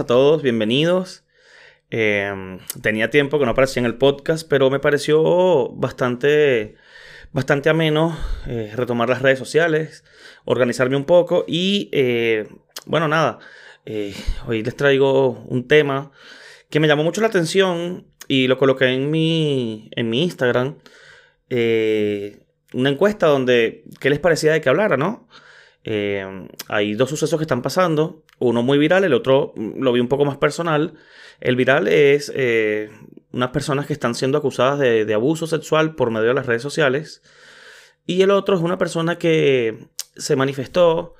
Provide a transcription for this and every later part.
a todos, bienvenidos. Em, tenía tiempo que no aparecía en el podcast, pero me pareció bastante, bastante ameno eh, retomar las redes sociales, organizarme un poco y, eh, bueno, nada, eh, hoy les traigo un tema que me llamó mucho la atención y lo coloqué en mi, en mi Instagram. una encuesta donde, ¿qué les parecía de que hablara, no? Eh, hay dos sucesos que están pasando, uno muy viral, el otro mm, lo vi un poco más personal. El viral es eh, unas personas que están siendo acusadas de, abuso sexual por medio de las redes sociales. Y el otro es una persona que se manifestó,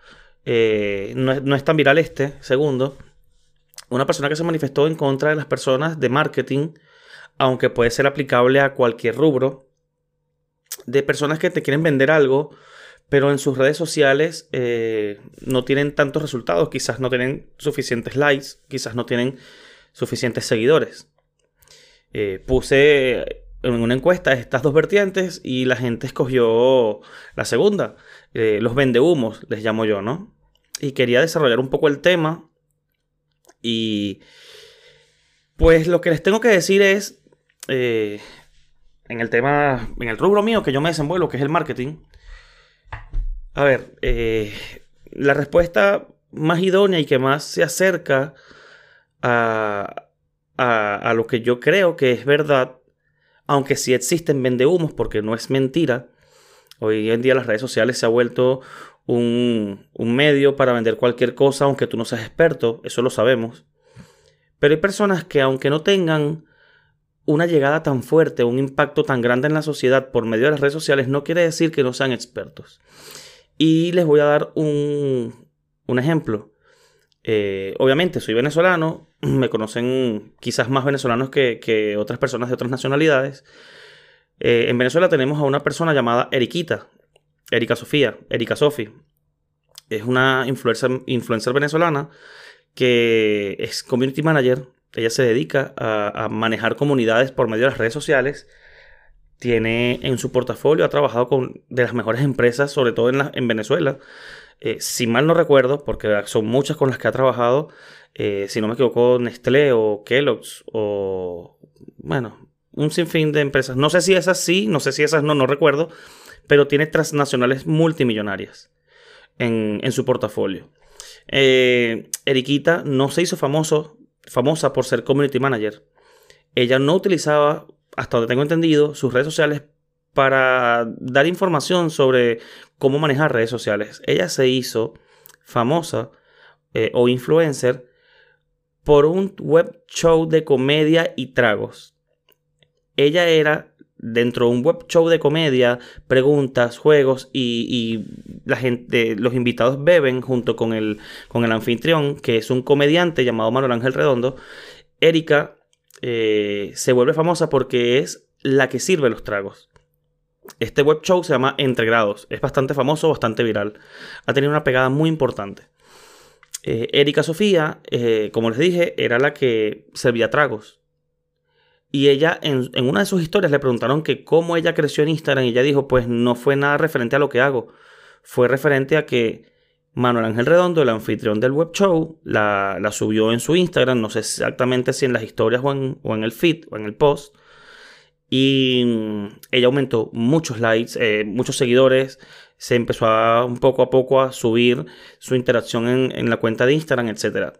eh, no, no, es tan viral este, segundo, una persona que se manifestó en contra de las personas de marketing, aunque puede ser aplicable a cualquier rubro, de personas que te quieren vender algo pero en sus redes sociales eh, no tienen tantos resultados, quizás no tienen suficientes likes, quizás no tienen suficientes seguidores. Eh, puse en una encuesta estas dos vertientes y la gente escogió la segunda, eh, los vendehumos, les llamo yo, ¿no? Y quería desarrollar un poco el tema y pues lo que les tengo que decir es, en el tema, en el rubro mío que yo me desenvuelvo, que es el marketing, a ver, eh, la respuesta más idónea y que más se acerca a, a, lo que yo creo que es verdad, aunque sí existen vendehumos, porque no es mentira. Hoy en día las redes sociales se ha vuelto un, un medio para vender cualquier cosa, aunque tú no seas experto, eso lo sabemos. Pero hay personas que aunque no tengan una llegada tan fuerte, un impacto tan grande en la sociedad por medio de las redes sociales, no quiere decir que no sean expertos. Y les voy a dar un, ejemplo. Eh, obviamente soy venezolano, me conocen quizás más venezolanos que, otras personas de otras nacionalidades. Eh, en Venezuela tenemos a una persona llamada Eriquita, Erika Sofía, Erika Sofi. Es una influencer, influencer venezolana que es community manager. Ella se dedica a manejar comunidades por medio de las redes sociales tiene en su portafolio, ha trabajado con de las mejores empresas, sobre todo en, en Venezuela. Eh, si mal no recuerdo, porque son muchas con las que ha trabajado, eh, si no me equivoco, Nestlé o Kellogg's o, bueno, un sinfín de empresas. No sé si esas sí, no sé si esas no, no recuerdo, pero tiene transnacionales multimillonarias en, en su portafolio. Eh, Eriquita no se hizo famoso, famosa por ser community manager. Ella no utilizaba hasta donde tengo entendido, sus redes sociales para dar información sobre cómo manejar redes sociales. Ella se hizo famosa eh, o influencer por un web show de comedia y tragos. Ella era dentro de un web show de comedia, preguntas, juegos y, la gente, los invitados beben junto con el, con el anfitrión, que es un comediante llamado Manuel Ángel Redondo. Erika eh, se vuelve famosa porque es la que sirve los tragos. Este web show se llama Entre Grados. Es bastante famoso, bastante viral. Ha tenido una pegada muy importante. Eh, Erika Sofía, eh, como les dije, era la que servía tragos. Y ella, en, en, una de sus historias, le preguntaron que cómo ella creció en Instagram. Y ella dijo, pues no fue nada referente a lo que hago. Fue referente a que Manuel Ángel Redondo, el anfitrión del web show, la, subió en su Instagram, no sé exactamente si en las historias o en, el feed o en el post. Y mm, ella aumentó muchos likes, eh, muchos seguidores, se empezó a, un poco a poco a subir su interacción en, la cuenta de Instagram, etc.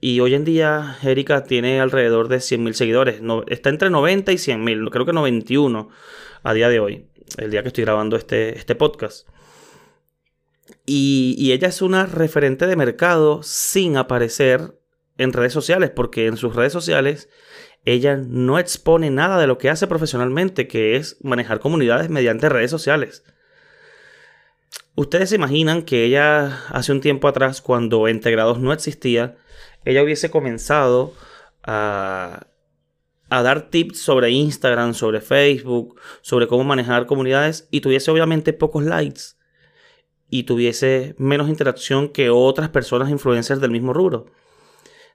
Y hoy en día Erika tiene alrededor de 100.000 seguidores, no, está entre 90 y 100.000, creo que 91 a día de hoy, el día que estoy grabando este, este podcast. Y, ella es una referente de mercado sin aparecer en redes sociales, porque en sus redes sociales ella no expone nada de lo que hace profesionalmente, que es manejar comunidades mediante redes sociales. Ustedes se imaginan que ella hace un tiempo atrás, cuando Integrados no existía, ella hubiese comenzado a, a dar tips sobre Instagram, sobre Facebook, sobre cómo manejar comunidades y tuviese obviamente pocos likes y tuviese menos interacción que otras personas influencers del mismo rubro.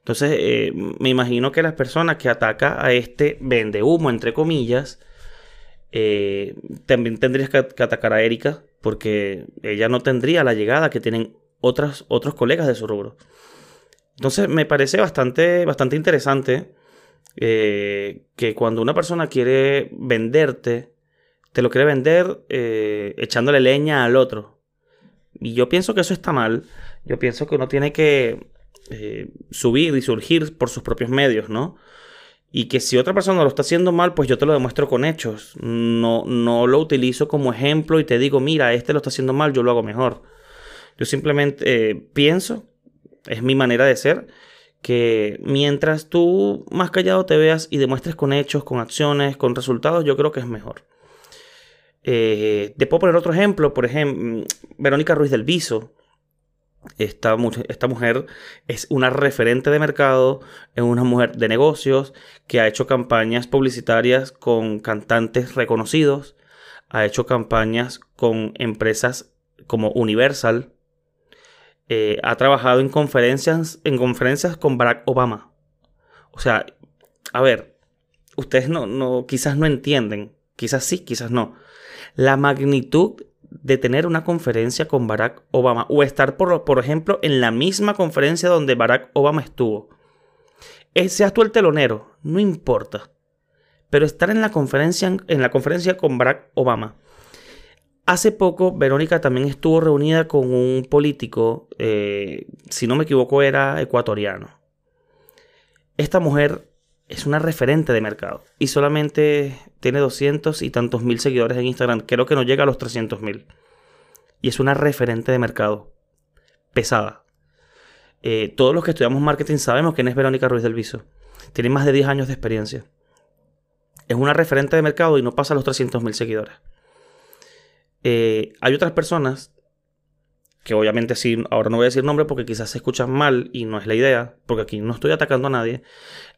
Entonces, eh, me imagino que las personas que ataca a este vende humo, entre comillas, eh, también tendrías que, atacar a Erika, porque ella no tendría la llegada que tienen otras, otros colegas de su rubro. Entonces me parece bastante, bastante interesante eh, que cuando una persona quiere venderte, te lo quiere vender echándole leña al otro. Y yo pienso que eso está mal. Yo pienso que uno tiene que eh, subir y surgir por sus propios medios, ¿no? Y que si otra persona lo está haciendo mal, pues yo te lo demuestro con hechos. No, no lo utilizo como ejemplo y te digo, mira, este lo está haciendo mal, yo lo hago mejor. Yo simplemente pienso, es mi manera de ser, que mientras tú más callado te veas y demuestres con hechos, con acciones, con resultados, yo creo que es mejor. Eh, te puedo poner otro ejemplo, por ejemplo, Verónica Ruiz del Viso. Esta, esta, mujer es una referente de mercado, es una mujer de negocios que ha hecho campañas publicitarias con cantantes reconocidos, ha hecho campañas con empresas como Universal, eh, ha trabajado en conferencias, en conferencias con Barack Obama. O sea, a ver, ustedes no, no, quizás no entienden, quizás sí, quizás no. La magnitud de tener una conferencia con Barack Obama o estar, por, por ejemplo, en la misma conferencia donde Barack Obama estuvo. Eh, seas tú el telonero, no importa. Pero estar en la conferencia, en la conferencia con Barack Obama Hace poco, Verónica también estuvo reunida con un político, eh, si no me equivoco, era ecuatoriano. Esta mujer es una referente de mercado y solamente tiene 200 y tantos mil seguidores en Instagram. Creo que no llega a los 300 mil. Y es una referente de mercado. Pesada. Eh, todos los que estudiamos marketing sabemos quién es Verónica Ruiz del Viso. Tiene más de 10 años de experiencia. Es una referente de mercado y no pasa a los 300 mil seguidores. Eh, hay otras personas que obviamente sí, ahora no voy a decir nombre porque quizás se escuchan mal y no es la idea, porque aquí no estoy atacando a nadie.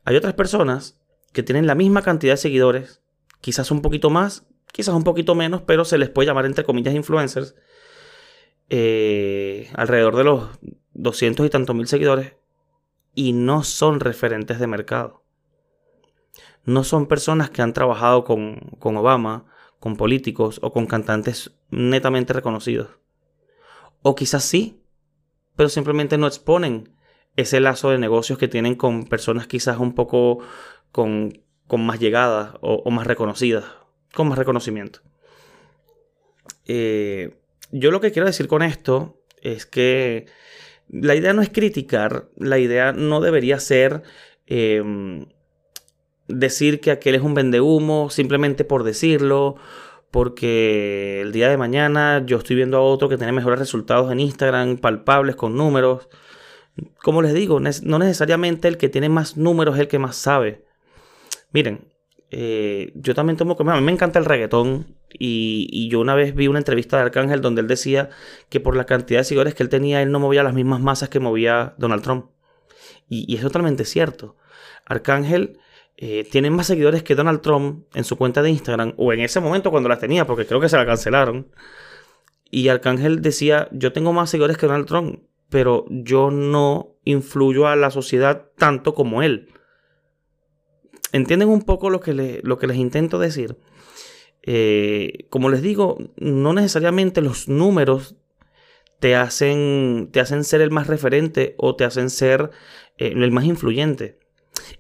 Hay otras personas que tienen la misma cantidad de seguidores, quizás un poquito más, quizás un poquito menos, pero se les puede llamar entre comillas influencers, eh, alrededor de los 200 y tantos mil seguidores, y no son referentes de mercado. No son personas que han trabajado con, con Obama, con políticos o con cantantes netamente reconocidos. O quizás sí, pero simplemente no exponen ese lazo de negocios que tienen con personas quizás un poco con, más llegada o, más reconocidas, con más reconocimiento. Eh, yo lo que quiero decir con esto es que la idea no es criticar, la idea no debería ser em, decir que aquel es un vendehumo simplemente por decirlo, porque el día de mañana yo estoy viendo a otro que tiene mejores resultados en Instagram, palpables, con números. Como les digo, no necesariamente el que tiene más números es el que más sabe. Miren, eh, yo también tomo como... A mí me encanta el reggaetón y, yo una vez vi una entrevista de Arcángel donde él decía que por la cantidad de seguidores que él tenía, él no movía las mismas masas que movía Donald Trump. Y, y es totalmente cierto. Arcángel eh, tiene más seguidores que Donald Trump en su cuenta de Instagram, o en ese momento cuando las tenía, porque creo que se la cancelaron. Y Arcángel decía, yo tengo más seguidores que Donald Trump, pero yo no influyo a la sociedad tanto como él. ¿Entienden un poco lo que, lo que les intento decir? Eh, como les digo, no necesariamente los números te hacen, te hacen ser el más referente o te hacen ser eh, el más influyente.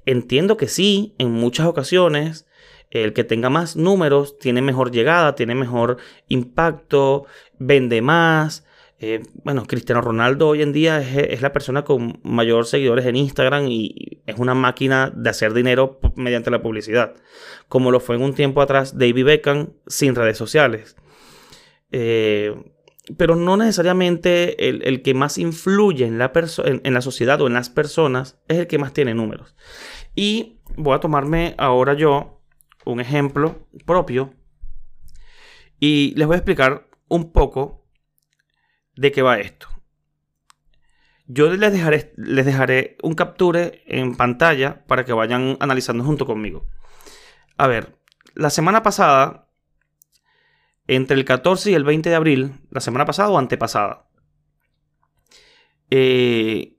Entiendo que sí, en muchas ocasiones, el que tenga más números tiene mejor llegada, tiene mejor impacto, vende más. Eh, bueno, Cristiano Ronaldo hoy en día es, la persona con mayor seguidores en Instagram y es una máquina de hacer dinero mediante la publicidad, como lo fue en un tiempo atrás David Beckham sin redes sociales. Eh, pero no necesariamente el, que más influye en la, en, la sociedad o en las personas es el que más tiene números. Y voy a tomarme ahora yo un ejemplo propio y les voy a explicar un poco de qué va esto. Yo les dejaré, les dejaré un capture en pantalla para que vayan analizando junto conmigo. A ver, la semana pasada entre el 14 y el 20 de abril, la semana pasada o antepasada, eh,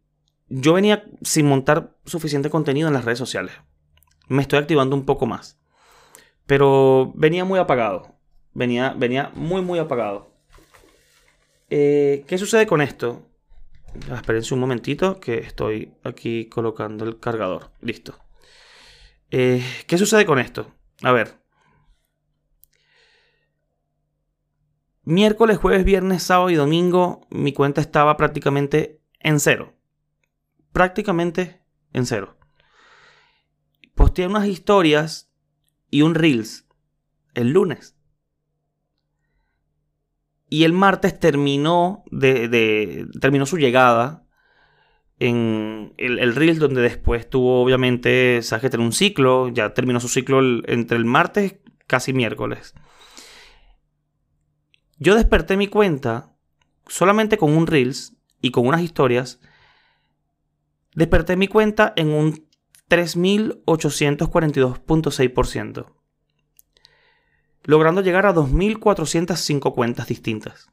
yo venía sin montar suficiente contenido en las redes sociales. Me estoy activando un poco más. Pero venía muy apagado. Venía, venía muy, muy apagado. Eh, ¿Qué sucede con esto? Espérense un momentito que estoy aquí colocando el cargador. Listo. Eh, ¿Qué sucede con esto? A ver. Miércoles, jueves, viernes, sábado y domingo mi cuenta estaba prácticamente en cero. Prácticamente en cero. Posteé unas historias y un reels el lunes. Y el martes terminó, de, terminó su llegada en el, el Reels, donde después tuvo, obviamente, sabes que tener un ciclo, ya terminó su ciclo entre el martes, casi miércoles. Yo desperté mi cuenta solamente con un Reels y con unas historias. Desperté mi cuenta en un 3842.6%, logrando llegar a 2405 cuentas distintas.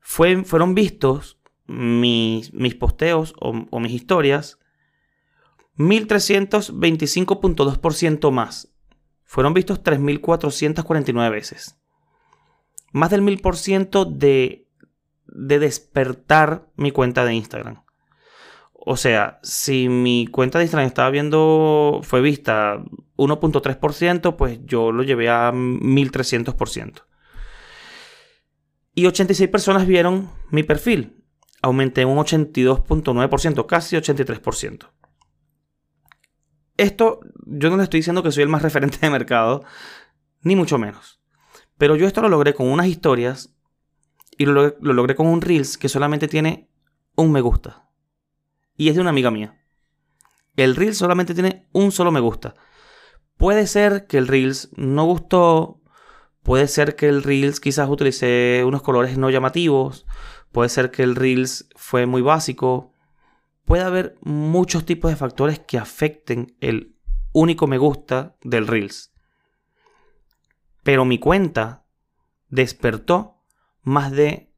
fueron vistos mis, mis posteos o, o mis historias 1325.2% más. Fueron vistos 3449 veces más del 1000% de, de despertar mi cuenta de Instagram. O sea, si mi cuenta de Instagram estaba viendo, fue vista 1.3%, pues yo lo llevé a 1300%. Y 86 personas vieron mi perfil. Aumenté un 82.9%, casi 83%. Esto, yo no le estoy diciendo que soy el más referente de mercado, ni mucho menos. Pero yo esto lo logré con unas historias y lo, logré con un Reels que solamente tiene un me gusta. Y es de una amiga mía. El Reels solamente tiene un solo me gusta. Puede ser que el Reels no gustó. Puede ser que el Reels quizás utilicé unos colores no llamativos. Puede ser que el Reels fue muy básico. Puede haber muchos tipos de factores que afecten el único me gusta del Reels. Pero mi cuenta despertó más de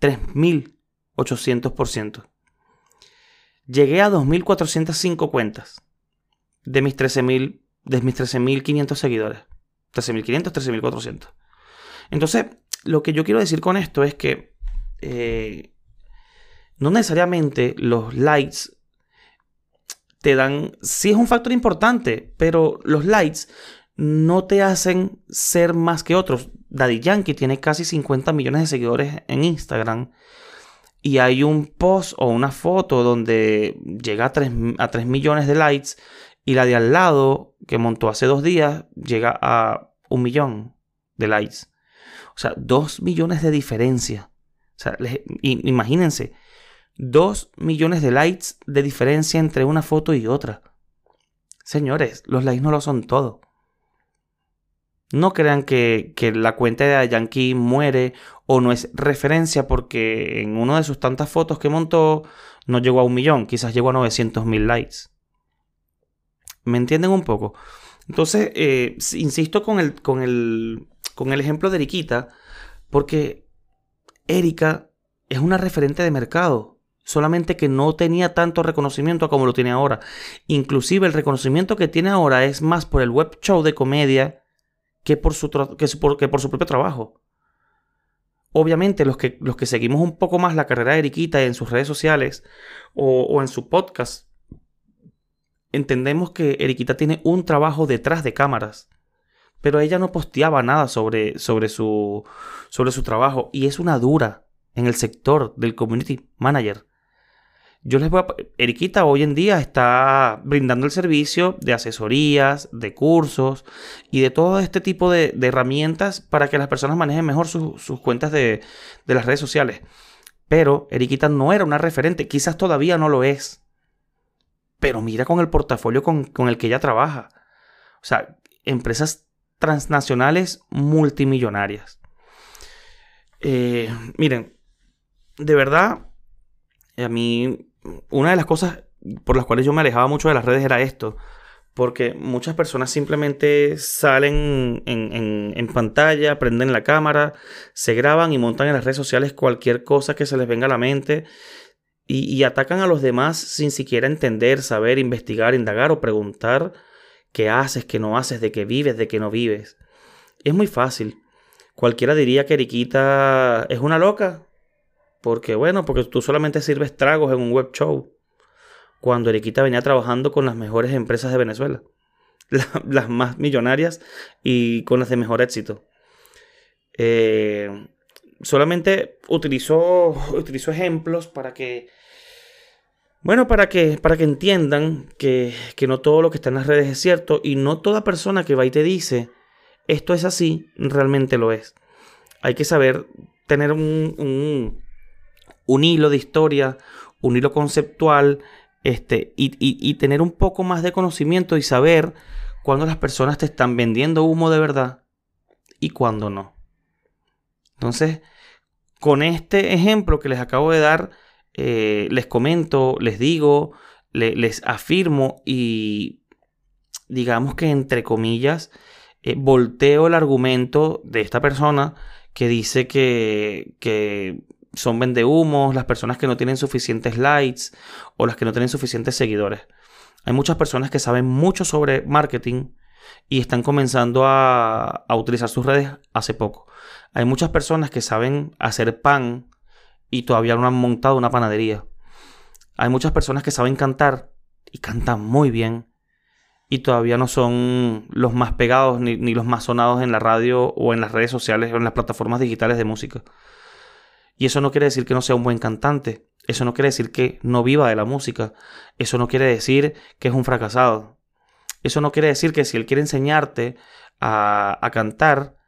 3.800%. Llegué a 2.405 cuentas de mis 13.000 de mis 13.500 seguidores. 13.500, 13.400. Entonces, lo que yo quiero decir con esto es que eh, no necesariamente los likes te dan, sí es un factor importante, pero los likes no te hacen ser más que otros. Daddy Yankee tiene casi 50 millones de seguidores en Instagram. Y hay un post o una foto donde llega a 3, a 3 millones de likes. Y la de al lado, que montó hace dos días, llega a un millón de likes. O sea, 2 millones de diferencia. O sea, imagínense, 2 millones de likes de diferencia entre una foto y otra. Señores, los likes no lo son todo. No crean que, la cuenta de Yankee muere o no es referencia porque en una de sus tantas fotos que montó no llegó a un millón, quizás llegó a 900 mil likes. ¿Me entienden un poco? Entonces, eh, insisto con el, con, el, con el ejemplo de Eriquita, porque Erika es una referente de mercado, solamente que no tenía tanto reconocimiento como lo tiene ahora. Inclusive el reconocimiento que tiene ahora es más por el web show de comedia que por su, que por, su propio trabajo. Obviamente los que, los que seguimos un poco más la carrera de Eriquita en sus redes sociales o, en su podcast, entendemos que Eriquita tiene un trabajo detrás de cámaras. Pero ella no posteaba nada sobre, sobre, su, sobre su trabajo y es una dura en el sector del community manager. Yo les voy a... Eriquita hoy en día está brindando el servicio de asesorías, de cursos y de todo este tipo de, herramientas para que las personas manejen mejor sus cuentas de, las redes sociales. Pero Eriquita no era una referente, quizás todavía no lo es. Pero mira con el portafolio con, el que ella trabaja. O sea, empresas transnacionales multimillonarias. Eh, miren, de verdad, a mí una de las cosas por las cuales yo me alejaba mucho de las redes era esto. Porque muchas personas simplemente salen en, pantalla, prenden la cámara, se graban y montan en las redes sociales cualquier cosa que se les venga a la mente y, y atacan a los demás sin siquiera entender, saber, investigar, indagar o preguntar qué haces, qué no haces, de qué vives, de qué no vives. Es muy fácil. Cualquiera diría que Eriquita es una loca, Porque bueno, porque tú solamente sirves tragos en un web show. Cuando Eriquita venía trabajando con las mejores empresas de Venezuela. las más millonarias y con las de mejor éxito. Eh, solamente utilizó, ejemplos para que bueno, para que, para que entiendan que, no todo lo que está en las redes es cierto y no toda persona que va y te dice esto es así, realmente lo es. Hay que saber tener un, hilo de historia, un hilo conceptual, este, y, y, tener un poco más de conocimiento y saber cuándo las personas te están vendiendo humo de verdad y cuándo no. Entonces, con este ejemplo que les acabo de dar, eh, les comento, les digo, les afirmo y digamos que entre comillas, eh, volteo el argumento de esta persona que dice que, que son vendehumos, las personas que no tienen suficientes likes o las que no tienen suficientes seguidores. Hay muchas personas que saben mucho sobre marketing y están comenzando a, a utilizar sus redes hace poco. Hay muchas personas que saben hacer pan y todavía no han montado una panadería. Hay muchas personas que saben cantar y cantan muy bien y todavía no son los más pegados ni, los más sonados en la radio o en las redes sociales o en las plataformas digitales de música. Y eso no quiere decir que no sea un buen cantante. Eso no quiere decir que no viva de la música. Eso no quiere decir que es un fracasado. Eso no quiere decir que si él quiere enseñarte a, a cantar,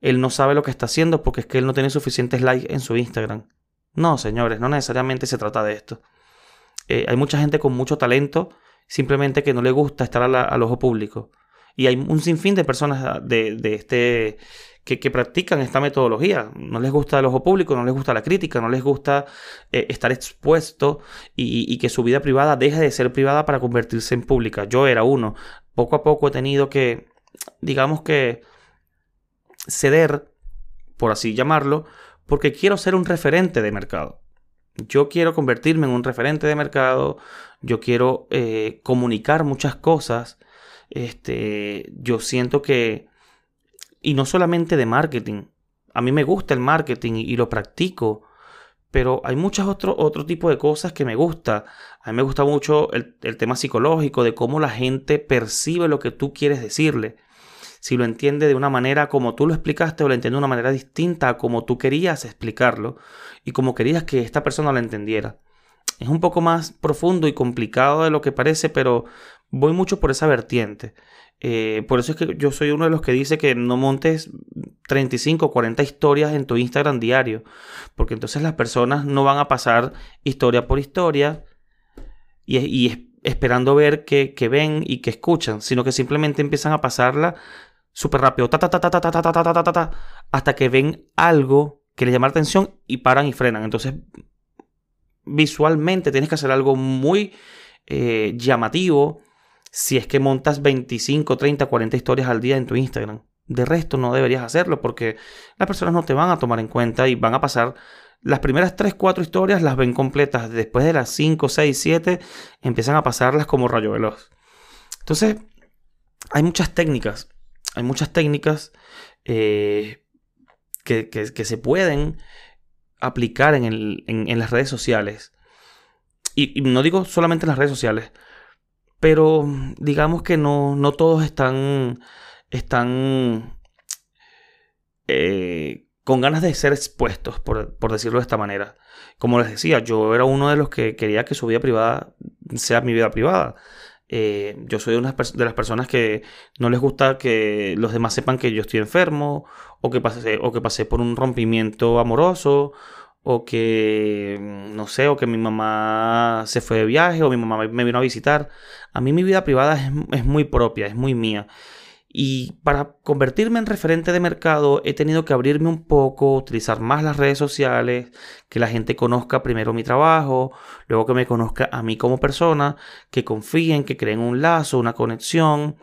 él no sabe lo que está haciendo porque es que él no tiene suficientes likes en su Instagram. No, señores, no necesariamente se trata de esto. Eh, hay mucha gente con mucho talento, simplemente que no le gusta estar al ojo público. Y hay un sinfín de personas ah, de, este que, practican esta metodología. No les gusta el ojo público, no les gusta la crítica, no les gusta eh, estar expuesto y, que su vida privada deje de ser privada para convertirse en pública. Yo era uno. Poco a poco he tenido que, digamos que, ceder, por así llamarlo, porque quiero ser un referente de mercado. Yo quiero convertirme en un referente de mercado, yo quiero eh, comunicar muchas cosas. Este, yo siento que, y no solamente de marketing, a mí me gusta el marketing y, lo practico, pero hay muchos otros otro tipo de cosas que me gusta. A mí me gusta mucho el, el tema psicológico, de cómo la gente percibe lo que tú quieres decirle si lo entiende de una manera como tú lo explicaste o lo entiende de una manera distinta a como tú querías explicarlo y como querías que esta persona lo entendiera. Es un poco más profundo y complicado de lo que parece, pero voy mucho por esa vertiente. Eh, por eso es que yo soy uno de los que dice que no montes 35 o 40 historias en tu Instagram diario, porque entonces las personas no van a pasar historia por historia y, esperando ver qué ven y que escuchan, sino que simplemente empiezan a pasarla súper rápido, ta, ta, ta, ta, ta, ta, ta, ta, ta, ta, ta, hasta que ven algo que les llama la atención y paran y frenan. Entonces, visualmente tienes que hacer algo muy eh, llamativo si es que montas 25, 30, 40 historias al día en tu Instagram. De resto no deberías hacerlo porque las personas no te van a tomar en cuenta y van a pasar las primeras 3, 4 historias las ven completas. Después de las 5, 6, 7 empiezan a pasarlas como rayo veloz. Entonces, hay muchas técnicas hay muchas técnicas eh, que, se pueden aplicar en, las redes sociales. Y, no digo solamente en las redes sociales, pero digamos que no, no todos están, están eh, con ganas de ser expuestos, por, por, decirlo de esta manera. Como les decía, yo era uno de los que quería que su vida privada sea mi vida privada. Eh, yo soy una de las personas que no les gusta que los demás sepan que yo estoy enfermo o que pasé, o que pasé por un rompimiento amoroso o que, no sé, o que mi mamá se fue de viaje o mi mamá me vino a visitar. A mí mi vida privada es, es muy propia, es muy mía. Y para convertirme en referente de mercado he tenido que abrirme un poco, utilizar más las redes sociales, que la gente conozca primero mi trabajo, luego que me conozca a mí como persona, que confíen, que creen un lazo, una conexión.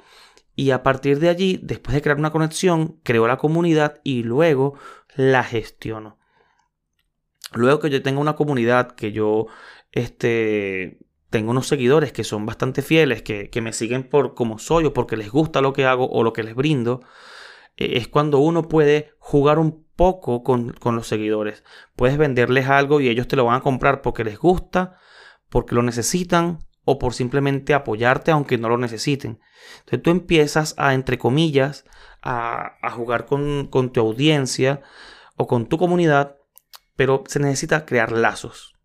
Y a partir de allí, después de crear una conexión, creo la comunidad y luego la gestiono. Luego que yo tenga una comunidad, que yo este, tengo unos seguidores que son bastante fieles, que, me siguen por como soy o porque les gusta lo que hago o lo que les brindo, eh, es cuando uno puede jugar un poco con, con los seguidores. Puedes venderles algo y ellos te lo van a comprar porque les gusta, porque lo necesitan o por simplemente apoyarte aunque no lo necesiten. Entonces tú empiezas a, entre comillas, a, jugar con, tu audiencia o con tu comunidad, pero se necesita crear lazos.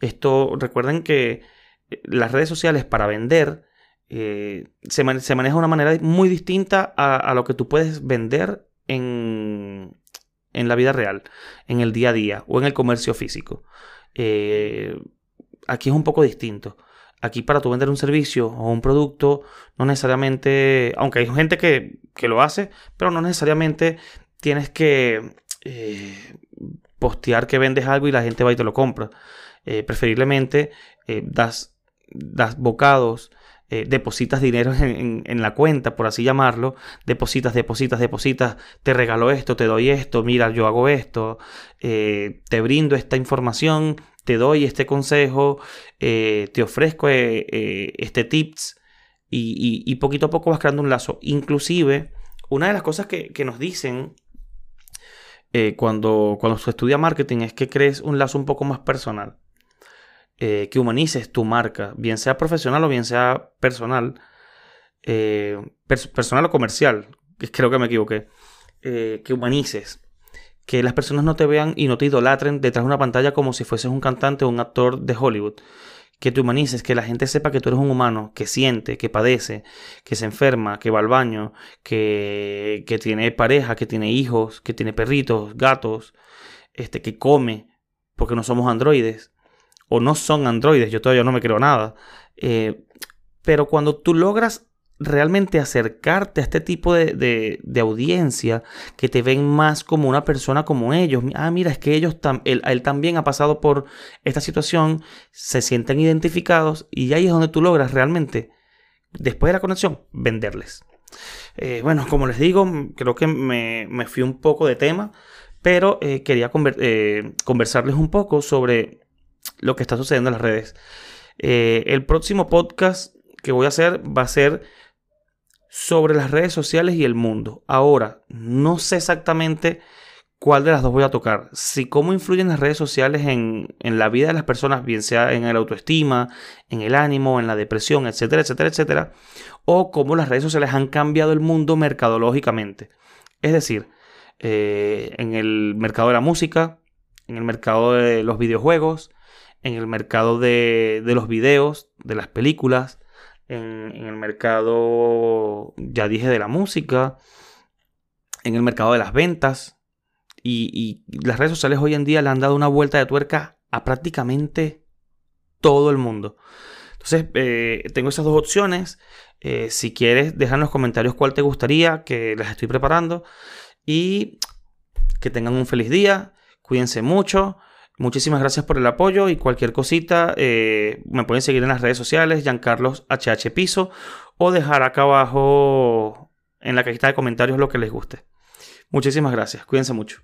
Esto, recuerden que eh, las redes sociales para vender eh, se, maneja de una manera muy distinta a, lo que tú puedes vender en, en, la vida real, en el día a día o en el comercio físico. Eh, aquí es un poco distinto. Aquí para tú vender un servicio o un producto, no necesariamente, aunque hay gente que, lo hace, pero no necesariamente tienes que postear que vendes algo y la gente va y te lo compra. Eh, preferiblemente eh, das, das bocados, depositas dinero en, en, la cuenta, por así llamarlo, depositas, depositas, depositas, te regalo esto, te doy esto, mira, yo hago esto, te brindo esta información te doy este consejo, eh, te ofrezco eh, eh, este tips y, poquito a poco vas creando un lazo. Inclusive, una de las cosas que, nos dicen cuando, cuando se estudia marketing es que crees un lazo un poco más personal. que humanices tu marca, bien sea profesional o bien sea personal. personal o comercial, creo que me equivoqué. que humanices que las personas no te vean y no te idolatren detrás de una pantalla como si fueses un cantante o un actor de Hollywood. Que te humanices, que la gente sepa que tú eres un humano, que siente, que padece, que se enferma, que va al baño, que, que tiene pareja, que tiene hijos, que tiene perritos, gatos, este, que come, porque no somos androides. O no son androides, yo todavía no me creo nada. Eh, pero cuando tú logras realmente acercarte a este tipo de, audiencia que te ven más como una persona como ellos. Ah, mira, es que ellos él, también ha pasado por esta situación, se sienten identificados y ahí es donde tú logras realmente, después de la conexión, venderles. Eh, bueno, como les digo, creo que me, fui un poco de tema, pero eh, quería eh, conversarles un poco sobre lo que está sucediendo en las redes. el próximo podcast que voy a hacer va a ser sobre las redes sociales y el mundo. Ahora, no sé exactamente cuál de las dos voy a tocar. Si cómo influyen las redes sociales en, la vida de las personas, bien sea en el autoestima, en el ánimo, en la depresión, etcétera, etcétera, etcétera. O cómo las redes sociales han cambiado el mundo mercadológicamente. Es decir, eh, en el mercado de la música, en el mercado de los videojuegos, en el mercado de, de los videos, de las películas, en, el mercado, ya dije, de la música, en el mercado de las ventas. Y, las redes sociales hoy en día le han dado una vuelta de tuerca a prácticamente todo el mundo. Entonces, eh, tengo esas dos opciones. Eh, si quieres, deja en los comentarios cuál te gustaría, que las estoy preparando. Y que tengan un feliz día. Cuídense mucho. Muchísimas gracias por el apoyo y cualquier cosita eh, me pueden seguir en las redes sociales, Giancarlos HH Piso, o dejar acá abajo en la cajita de comentarios lo que les guste. Muchísimas gracias, cuídense mucho.